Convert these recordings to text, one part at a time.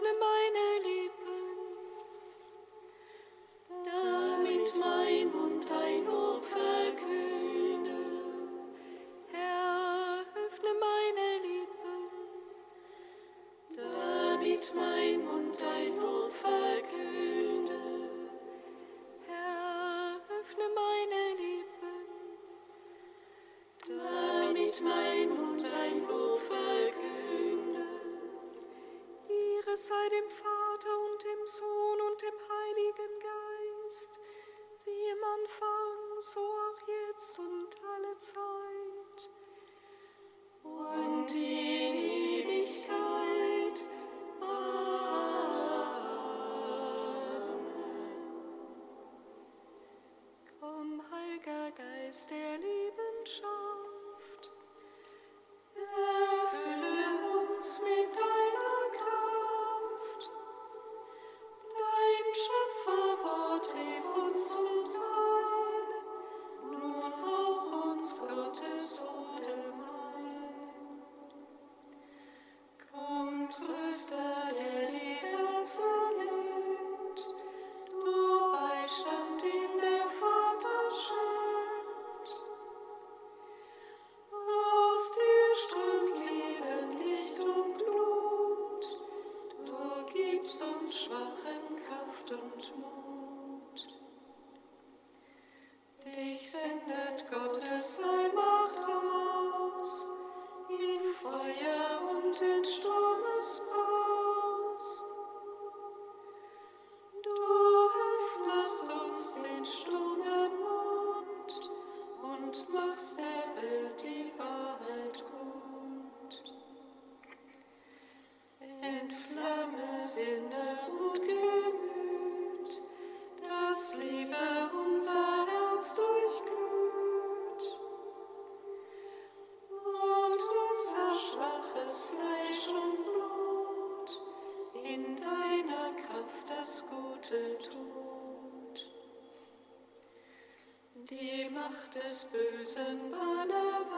öffne mein seiner Hand sind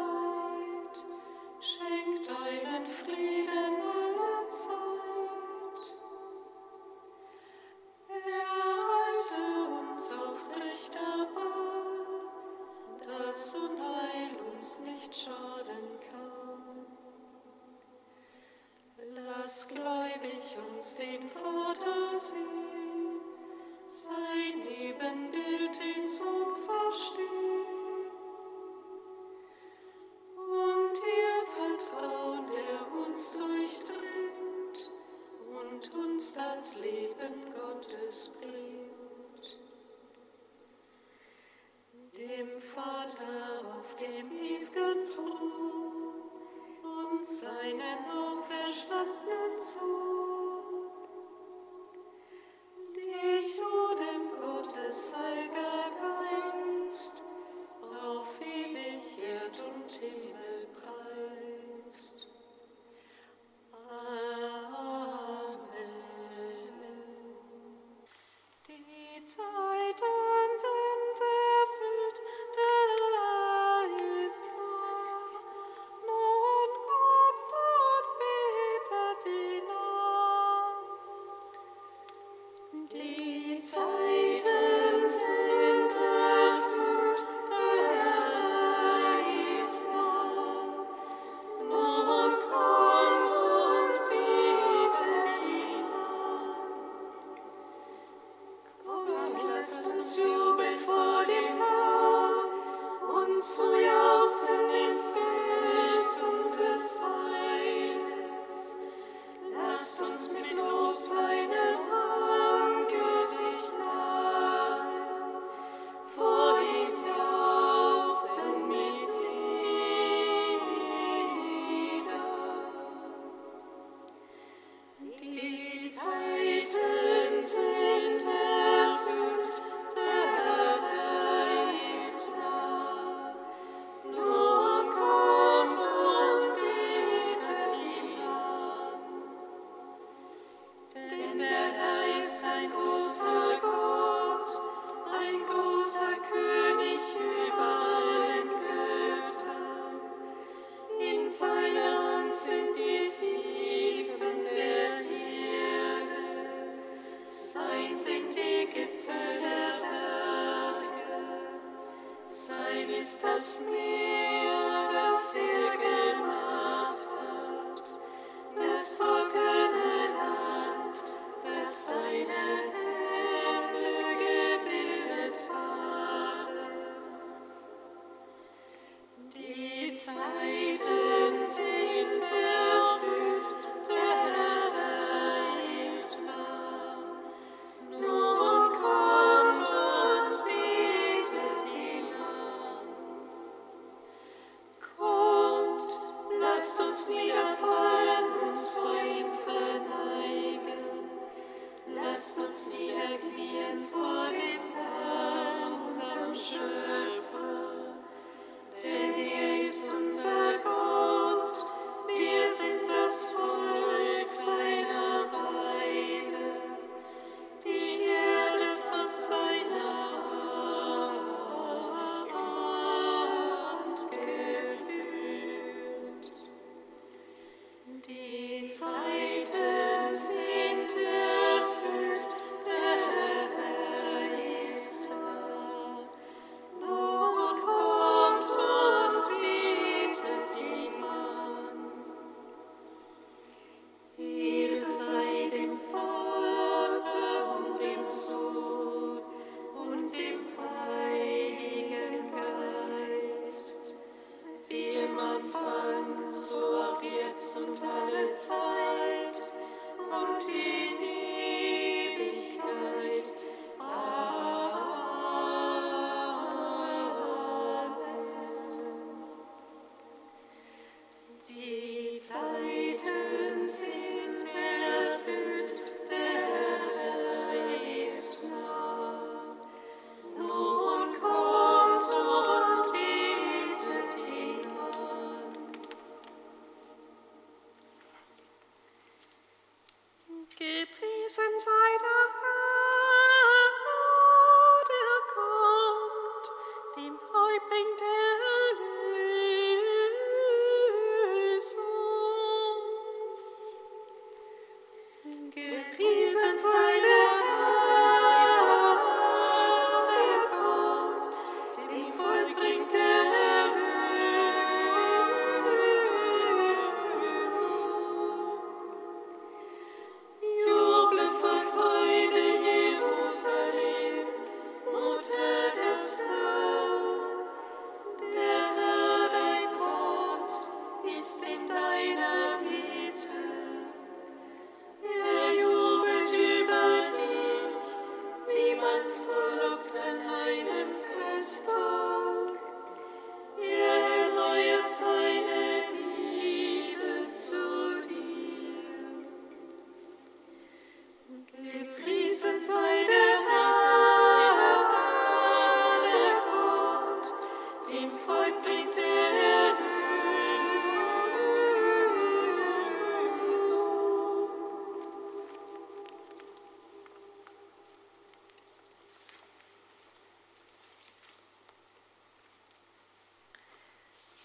die Tiefen der Zeiten sind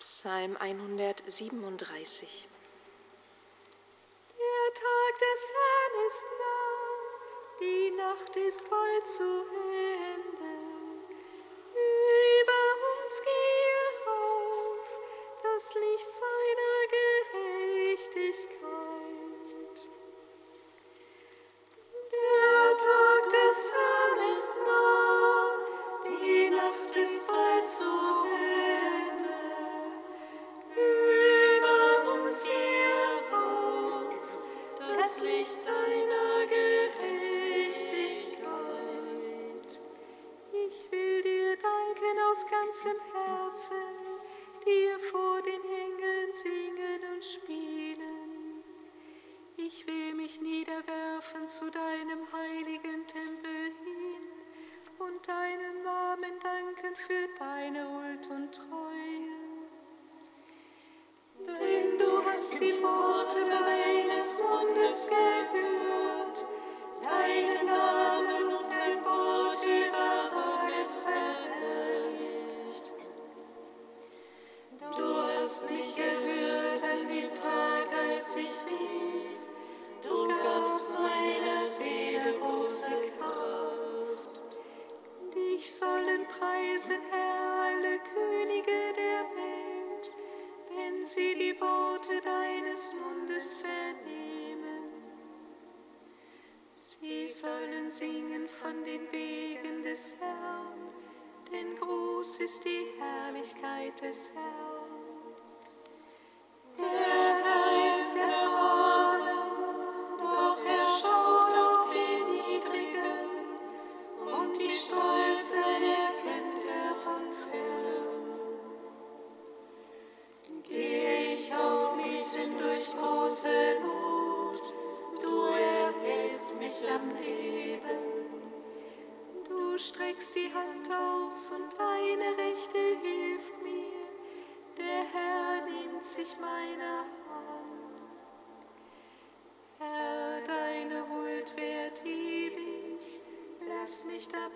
Psalm 137. Der Tag des Herrn ist nah, die Nacht ist bald zu Ende. Huld und Treue. Denn du hast die Worte deines Mundes gehört, deinen Namen und dein Wort über alles verhört. hast mich gehört an dem Tag, als ich rief. Du gabst meiner Seele große Kraft. Dich sollen preisen, Herr, alle Könige der Welt, wenn sie die Worte deines Mundes vernehmen. Sie sollen singen von den Wegen des Herrn, denn groß ist die Herrlichkeit des Herrn. Der streckst die Hand aus und deine Rechte hilft mir. Der Herr nimmt sich meiner Hand. Herr, deine Huld wird ewig, lass nicht ab.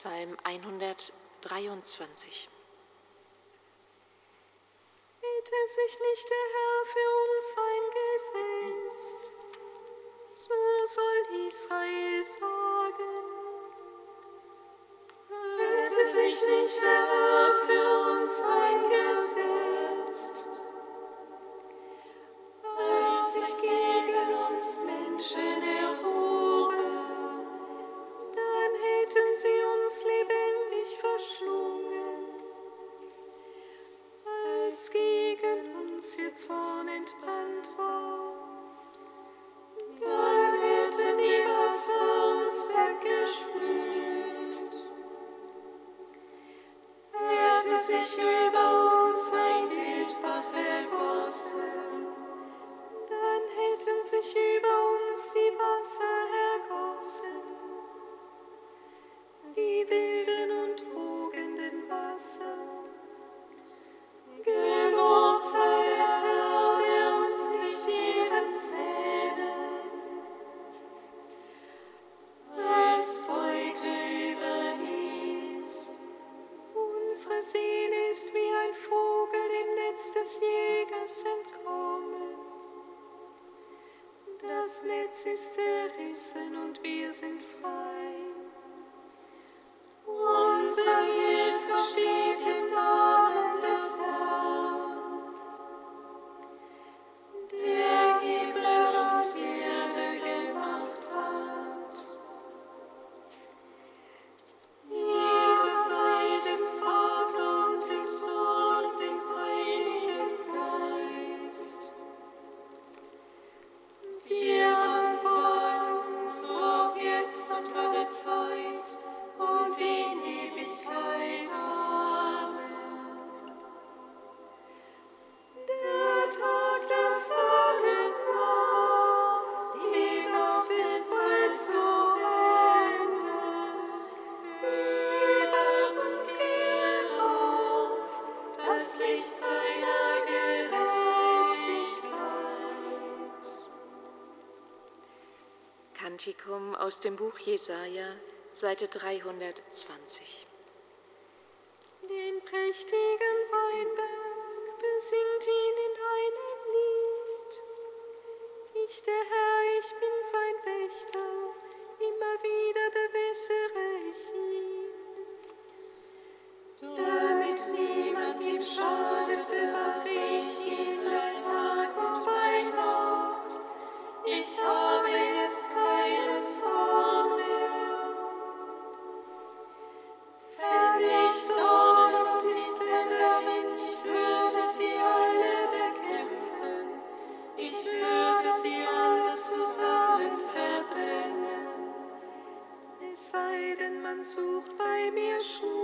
Psalm 123. Hätte sich nicht der Herr für uns eingesetzt, so soll Israel sagen. Hätte sich nicht der Herr für uns eingesetzt, Evangelium aus dem Buch Jesaja, Seite 320. mnie szło.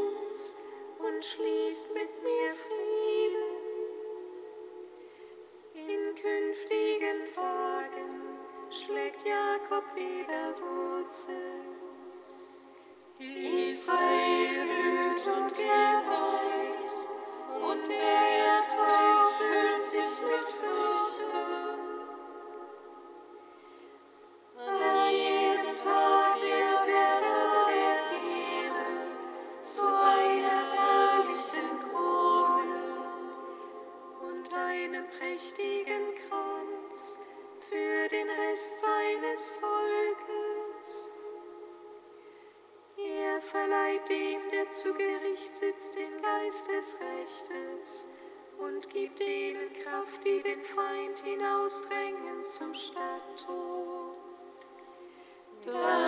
Don't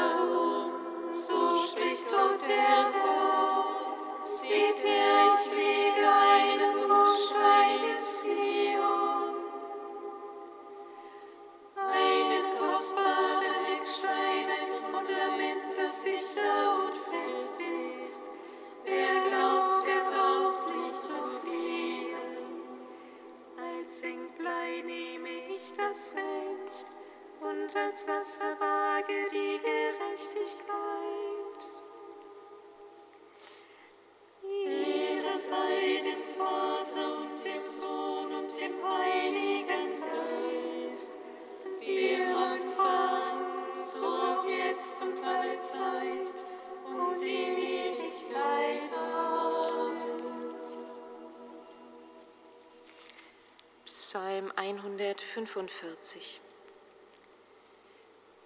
44.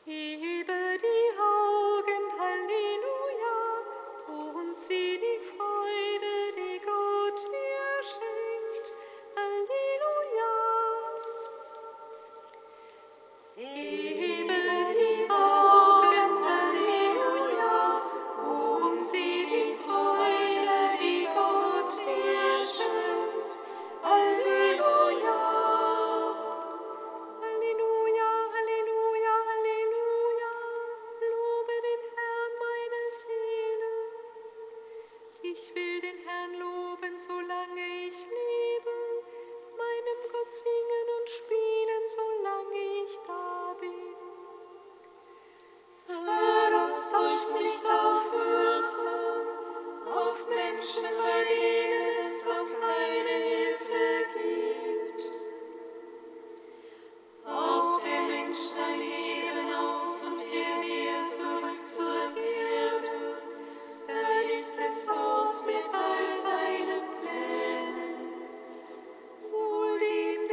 Hebe die Augen, Halleluja, und sieh die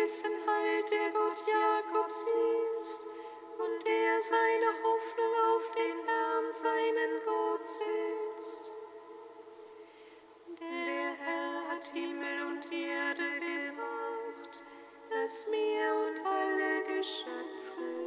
dessen Heil halt, der Gott Jakobs ist und der seine Hoffnung auf den Herrn, seinen Gott, setzt. Der Herr hat Himmel und Erde gemacht, das Meer und alle Geschöpfe.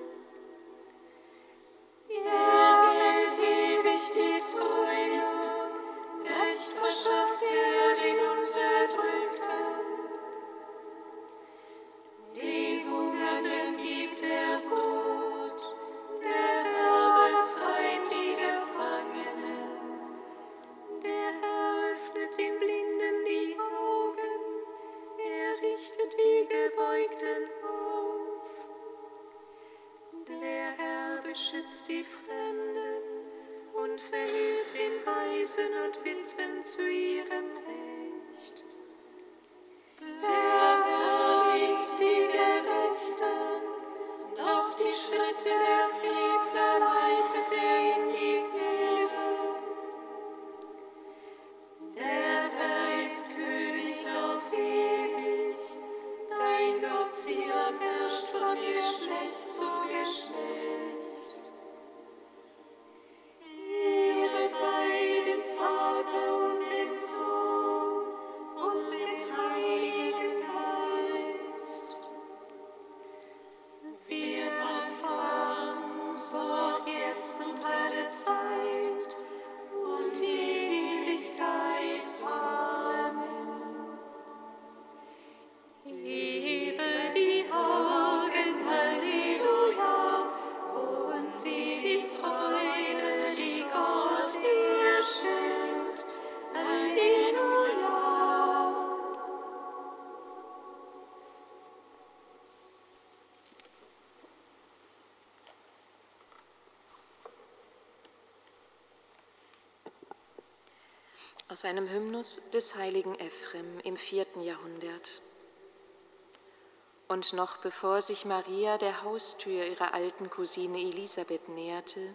ich schritte der Fliege. Aus einem Hymnus des heiligen Ephrem im vierten Jahrhundert. Und noch bevor sich Maria der Haustür ihrer alten Cousine Elisabeth näherte,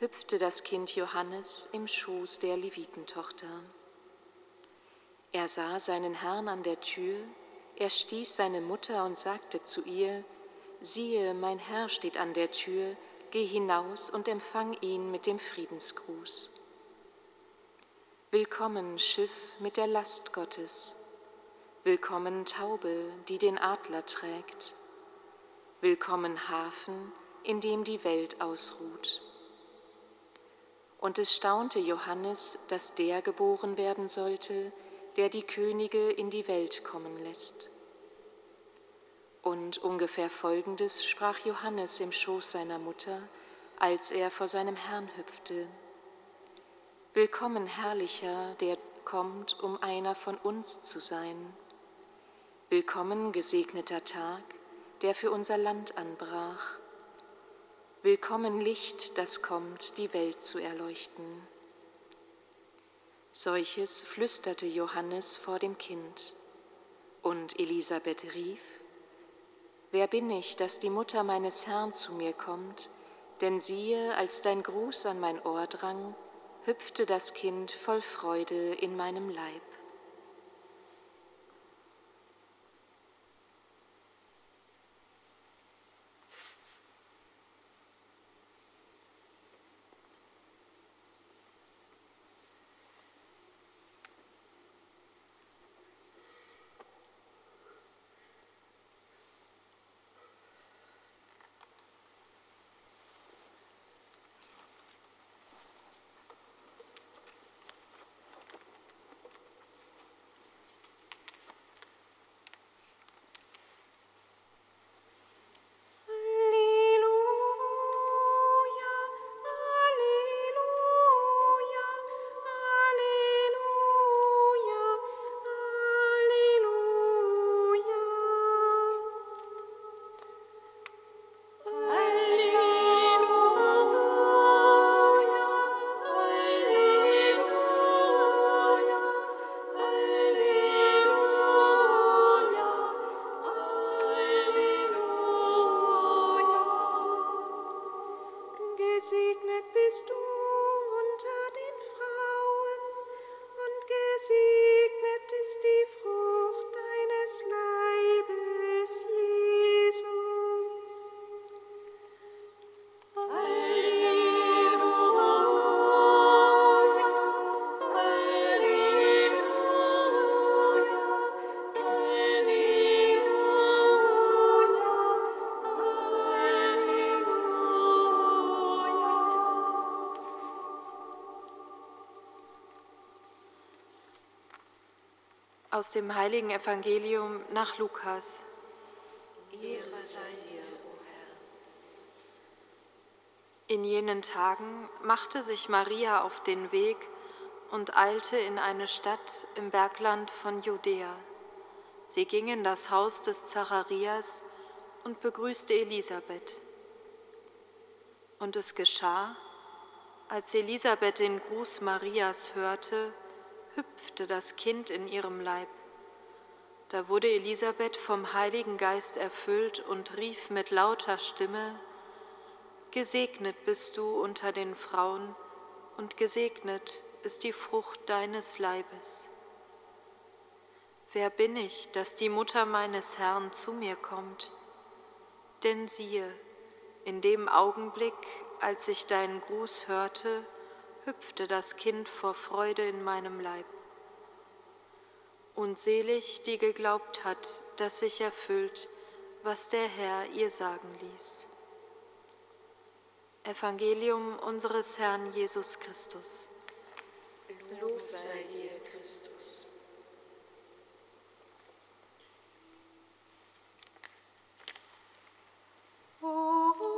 hüpfte das Kind Johannes im Schoß der Levitentochter. Er sah seinen Herrn an der Tür, er stieß seine Mutter und sagte zu ihr, siehe, mein Herr steht an der Tür, geh hinaus und empfang ihn mit dem Friedensgruß. Willkommen, Schiff mit der Last Gottes. Willkommen, Taube, die den Adler trägt. Willkommen, Hafen, in dem die Welt ausruht. Und es staunte Johannes, dass der geboren werden sollte, der die Könige in die Welt kommen lässt. Und ungefähr Folgendes sprach Johannes im Schoß seiner Mutter, als er vor seinem Herrn hüpfte. Willkommen, Herrlicher, der kommt, um einer von uns zu sein. Willkommen, gesegneter Tag, der für unser Land anbrach. Willkommen, Licht, das kommt, die Welt zu erleuchten. Solches flüsterte Johannes vor dem Kind. Und Elisabeth rief, Wer bin ich, dass die Mutter meines Herrn zu mir kommt? Denn siehe, als dein Gruß an mein Ohr drang, hüpfte das Kind voll Freude in meinem Leib. Aus dem heiligen Evangelium nach Lukas. Ehre sei dir, o Herr. In jenen Tagen machte sich Maria auf den Weg und eilte in eine Stadt im Bergland von Judäa. Sie ging in das Haus des Zacharias und begrüßte Elisabeth. Und es geschah, als Elisabeth den Gruß Marias hörte, hüpfte das Kind in ihrem Leib. Da wurde Elisabeth vom Heiligen Geist erfüllt und rief mit lauter Stimme, Gesegnet bist du unter den Frauen und gesegnet ist die Frucht deines Leibes. Wer bin ich, dass die Mutter meines Herrn zu mir kommt? Denn siehe, in dem Augenblick, als ich deinen Gruß hörte, hüpfte das Kind vor Freude in meinem Leib. Und selig, die geglaubt hat, dass sich erfüllt, was der Herr ihr sagen ließ. Evangelium unseres Herrn Jesus Christus. Lob sei dir, Christus. Oh.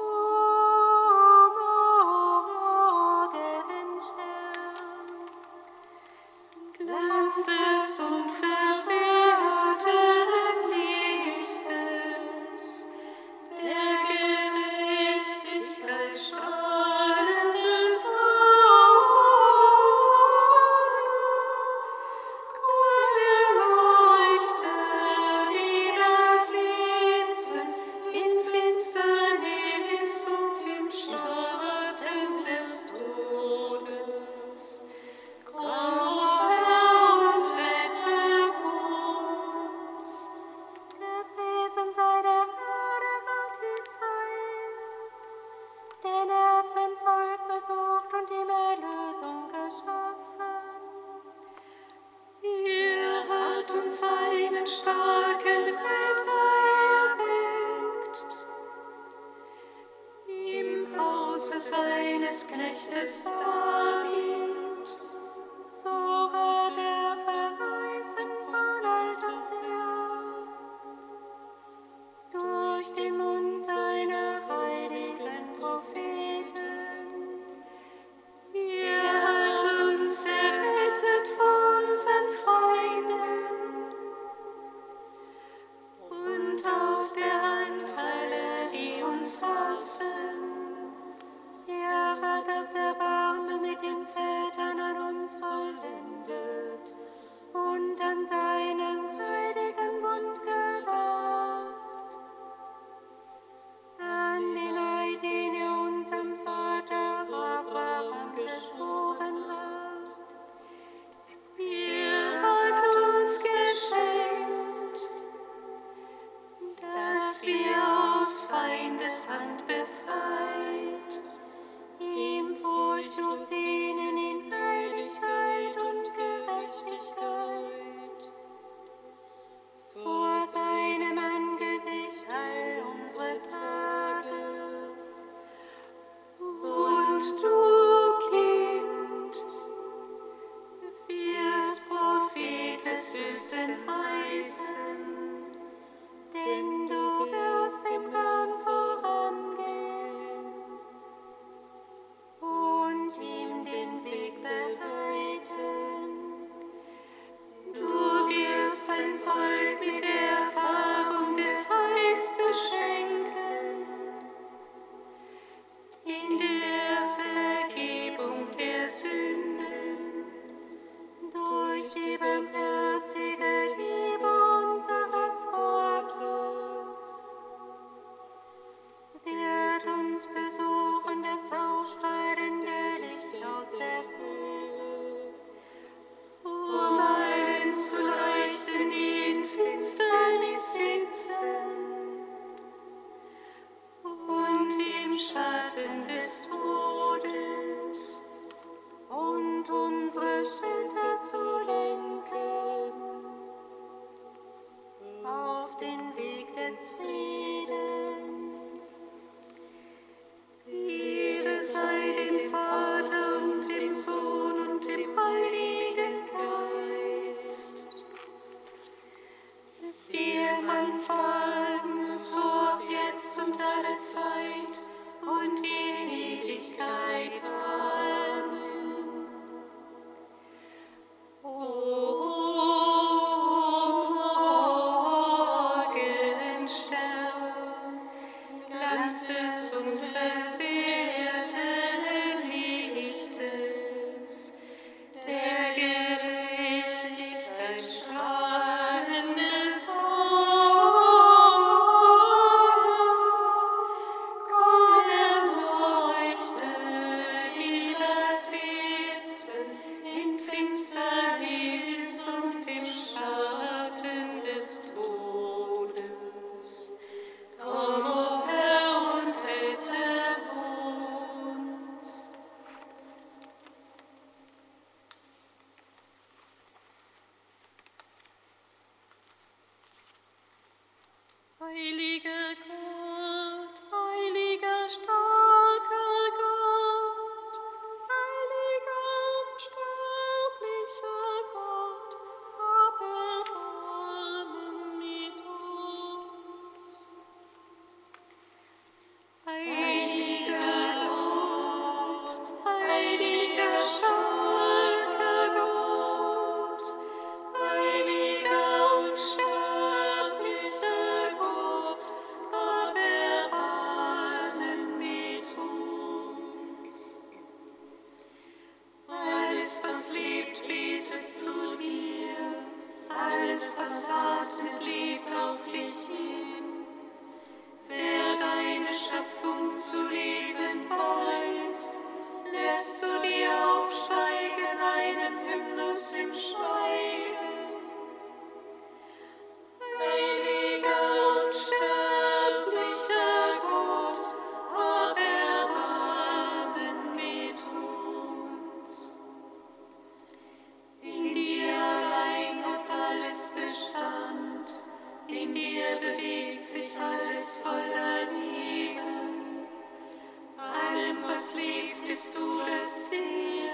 das liebt, bist du das Ziel.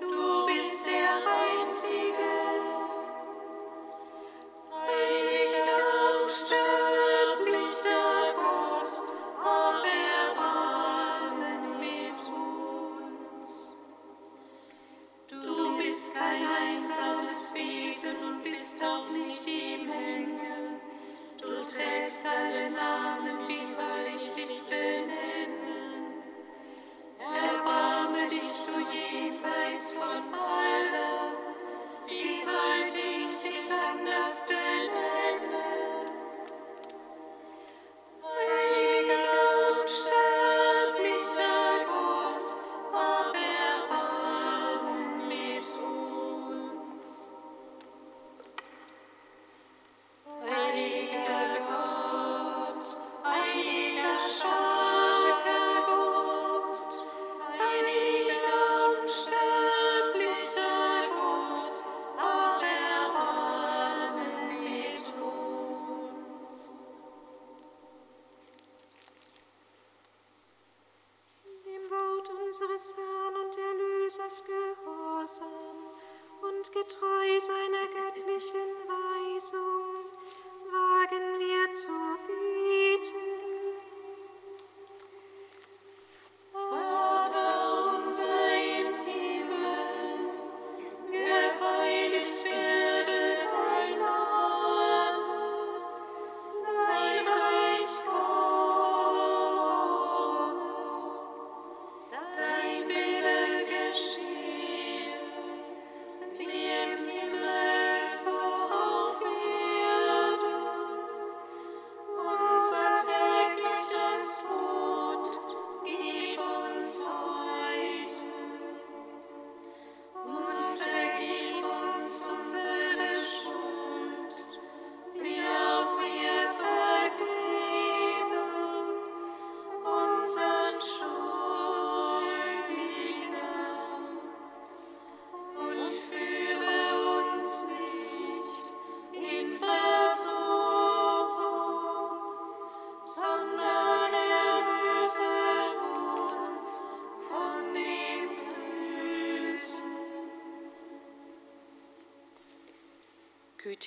Du bist der Einzige. Erlösers Gehorsam und getreu seiner göttlichen Weisung,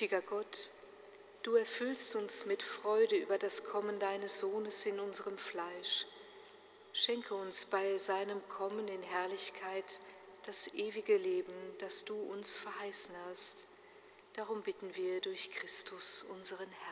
Gütiger Gott, du erfüllst uns mit Freude über das Kommen deines Sohnes in unserem Fleisch. Schenke uns bei seinem Kommen in Herrlichkeit das ewige Leben, das du uns verheißen hast. Darum bitten wir durch Christus, unseren Herrn.